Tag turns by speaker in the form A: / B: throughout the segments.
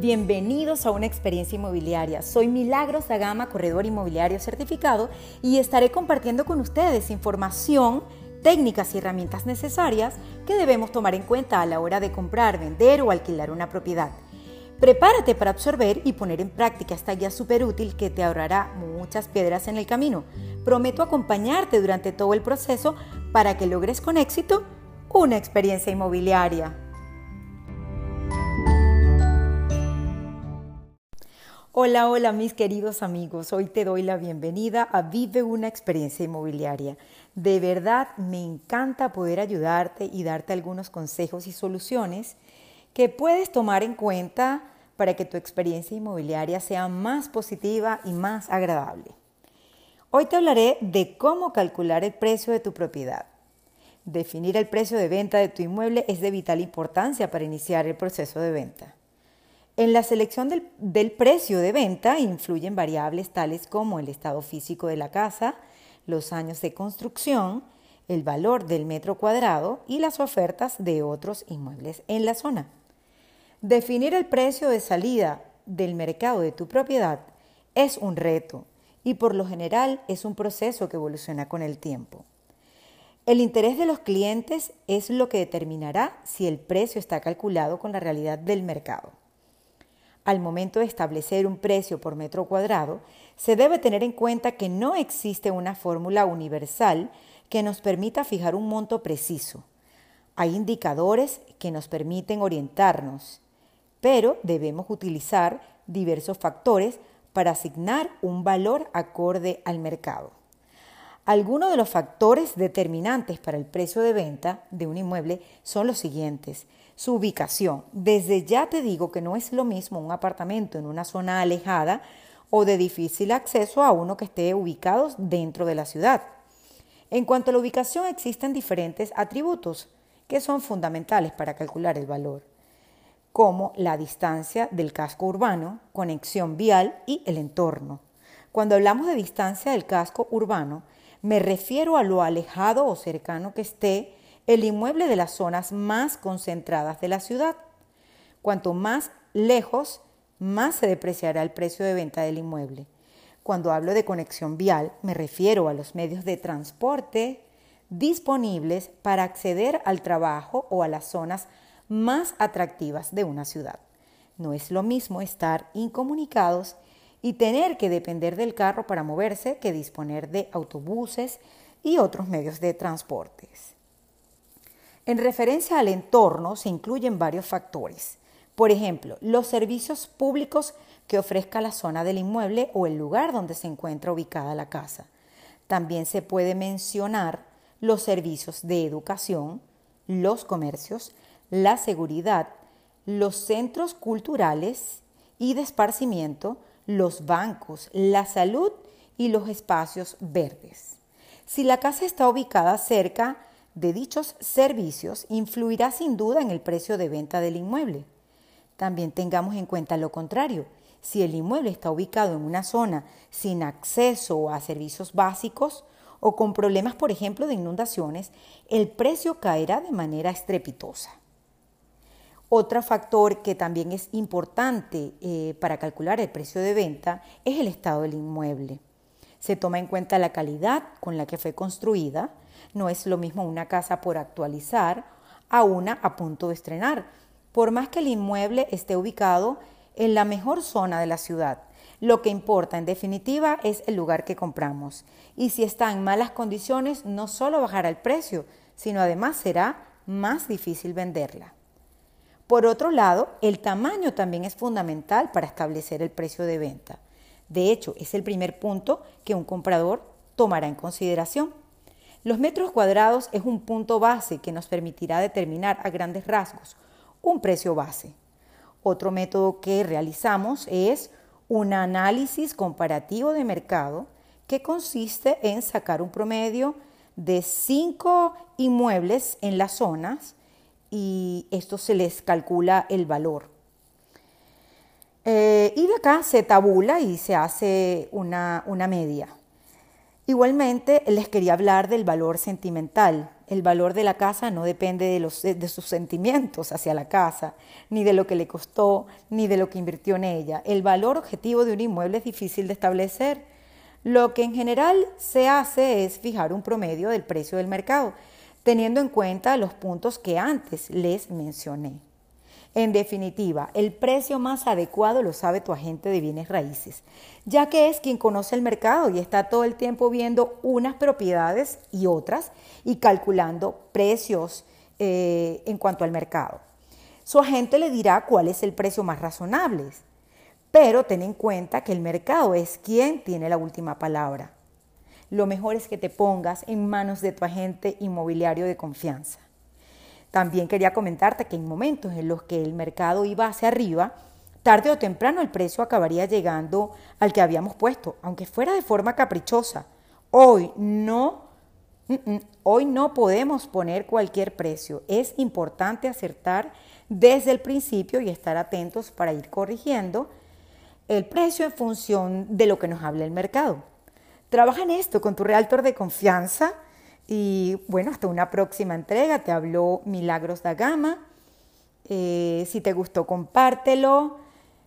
A: Bienvenidos a una experiencia inmobiliaria. Soy Milagros Gama, corredor inmobiliario certificado, y estaré compartiendo con ustedes información, técnicas y herramientas necesarias que debemos tomar en cuenta a la hora de comprar, vender o alquilar una propiedad. Prepárate para absorber y poner en práctica esta guía súper útil que te ahorrará muchas piedras en el camino. Prometo acompañarte durante todo el proceso para que logres con éxito una experiencia inmobiliaria. Hola, hola mis queridos amigos. Hoy te doy la bienvenida a Vive una experiencia inmobiliaria. De verdad me encanta poder ayudarte y darte algunos consejos y soluciones que puedes tomar en cuenta para que tu experiencia inmobiliaria sea más positiva y más agradable. Hoy te hablaré de cómo calcular el precio de tu propiedad. Definir el precio de venta de tu inmueble es de vital importancia para iniciar el proceso de venta. En la selección del, precio de venta influyen variables tales como el estado físico de la casa, los años de construcción, el valor del metro cuadrado y las ofertas de otros inmuebles en la zona. Definir el precio de salida del mercado de tu propiedad es un reto y por lo general es un proceso que evoluciona con el tiempo. El interés de los clientes es lo que determinará si el precio está calculado con la realidad del mercado. Al momento de establecer un precio por metro cuadrado, se debe tener en cuenta que no existe una fórmula universal que nos permita fijar un monto preciso. Hay indicadores que nos permiten orientarnos, pero debemos utilizar diversos factores para asignar un valor acorde al mercado. Algunos de los factores determinantes para el precio de venta de un inmueble son los siguientes. Su ubicación. Desde ya te digo que no es lo mismo un apartamento en una zona alejada o de difícil acceso a uno que esté ubicado dentro de la ciudad. En cuanto a la ubicación existen diferentes atributos que son fundamentales para calcular el valor, como la distancia del casco urbano, conexión vial y el entorno. Cuando hablamos de distancia del casco urbano, me refiero a lo alejado o cercano que esté el inmueble de las zonas más concentradas de la ciudad. Cuanto más lejos, más se depreciará el precio de venta del inmueble. Cuando hablo de conexión vial, me refiero a los medios de transporte disponibles para acceder al trabajo o a las zonas más atractivas de una ciudad. No es lo mismo estar incomunicados y tener que depender del carro para moverse que disponer de autobuses y otros medios de transportes. En referencia al entorno se incluyen varios factores. Por ejemplo, los servicios públicos que ofrezca la zona del inmueble o el lugar donde se encuentra ubicada la casa. También se puede mencionar los servicios de educación, los comercios, la seguridad, los centros culturales y de esparcimiento, los bancos, la salud y los espacios verdes. Si la casa está ubicada cerca de dichos servicios, influirá sin duda en el precio de venta del inmueble. También tengamos en cuenta lo contrario. Si el inmueble está ubicado en una zona sin acceso a servicios básicos o con problemas, por ejemplo, de inundaciones, el precio caerá de manera estrepitosa. Otro factor que también es importante eh, para calcular el precio de venta es el estado del inmueble. Se toma en cuenta la calidad con la que fue construida. No es lo mismo una casa por actualizar a una a punto de estrenar. Por más que el inmueble esté ubicado en la mejor zona de la ciudad, lo que importa en definitiva es el lugar que compramos. Y si está en malas condiciones, no solo bajará el precio, sino además será más difícil venderla. Por otro lado, el tamaño también es fundamental para establecer el precio de venta. De hecho, es el primer punto que un comprador tomará en consideración. Los metros cuadrados es un punto base que nos permitirá determinar a grandes rasgos un precio base. Otro método que realizamos es un análisis comparativo de mercado que consiste en sacar un promedio de cinco inmuebles en las zonas y esto se les calcula el valor. Eh, y de acá se tabula y se hace una, una media. Igualmente les quería hablar del valor sentimental. el valor de la casa no depende de, los, de sus sentimientos hacia la casa, ni de lo que le costó, ni de lo que invirtió en ella. El valor objetivo de un inmueble es difícil de establecer. Lo que en general se hace es fijar un promedio del precio del mercado, teniendo en cuenta los puntos que antes les mencioné. En definitiva, el precio más adecuado lo sabe tu agente de bienes raíces, ya que es quien conoce el mercado y está todo el tiempo viendo unas propiedades y otras y calculando precios eh, en cuanto al mercado. Su agente le dirá cuál es el precio más razonable, pero ten en cuenta que el mercado es quien tiene la última palabra. Lo mejor es que te pongas en manos de tu agente inmobiliario de confianza. También quería comentarte que en momentos en los que el mercado iba hacia arriba, tarde o temprano el precio acabaría llegando al que habíamos puesto, aunque fuera de forma caprichosa. Hoy no, hoy no podemos poner cualquier precio. Es importante acertar desde el principio y estar atentos para ir corrigiendo el precio en función de lo que nos hable el mercado. Trabaja en esto con tu realtor de confianza y bueno, hasta una próxima entrega. Te habló Milagros da Gama. Eh, si te gustó, compártelo,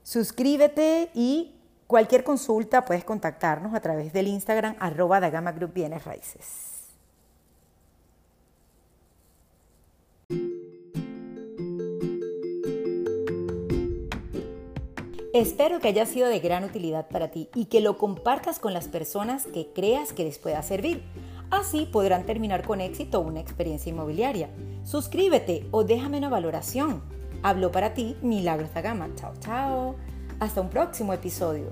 A: suscríbete y cualquier consulta puedes contactarnos a través del Instagram arroba da Gama Group Bienes Raíces. Espero que haya sido de gran utilidad para ti y que lo compartas con las personas que creas que les pueda servir. Así podrán terminar con éxito una experiencia inmobiliaria. Suscríbete o déjame una valoración. Hablo para ti Milagros Gama. Chao, chao. Hasta un próximo episodio.